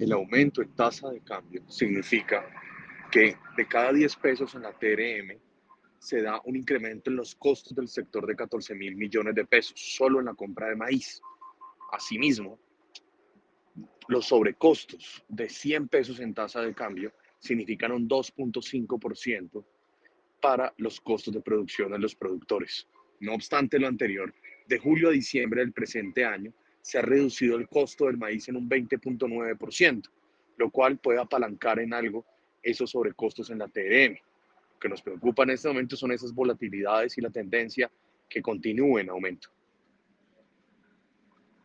El aumento en tasa de cambio significa que de cada 10 pesos en la TRM se da un incremento en los costos del sector de 14 mil millones de pesos, solo en la compra de maíz. Asimismo, los sobrecostos de 100 pesos en tasa de cambio significan un 2.5% para los costos de producción de los productores. No obstante lo anterior, de julio a diciembre del presente año se ha reducido el costo del maíz en un 20.9%, lo cual puede apalancar en algo esos sobrecostos en la TRM. Lo que nos preocupa en este momento son esas volatilidades y la tendencia que continúe en aumento.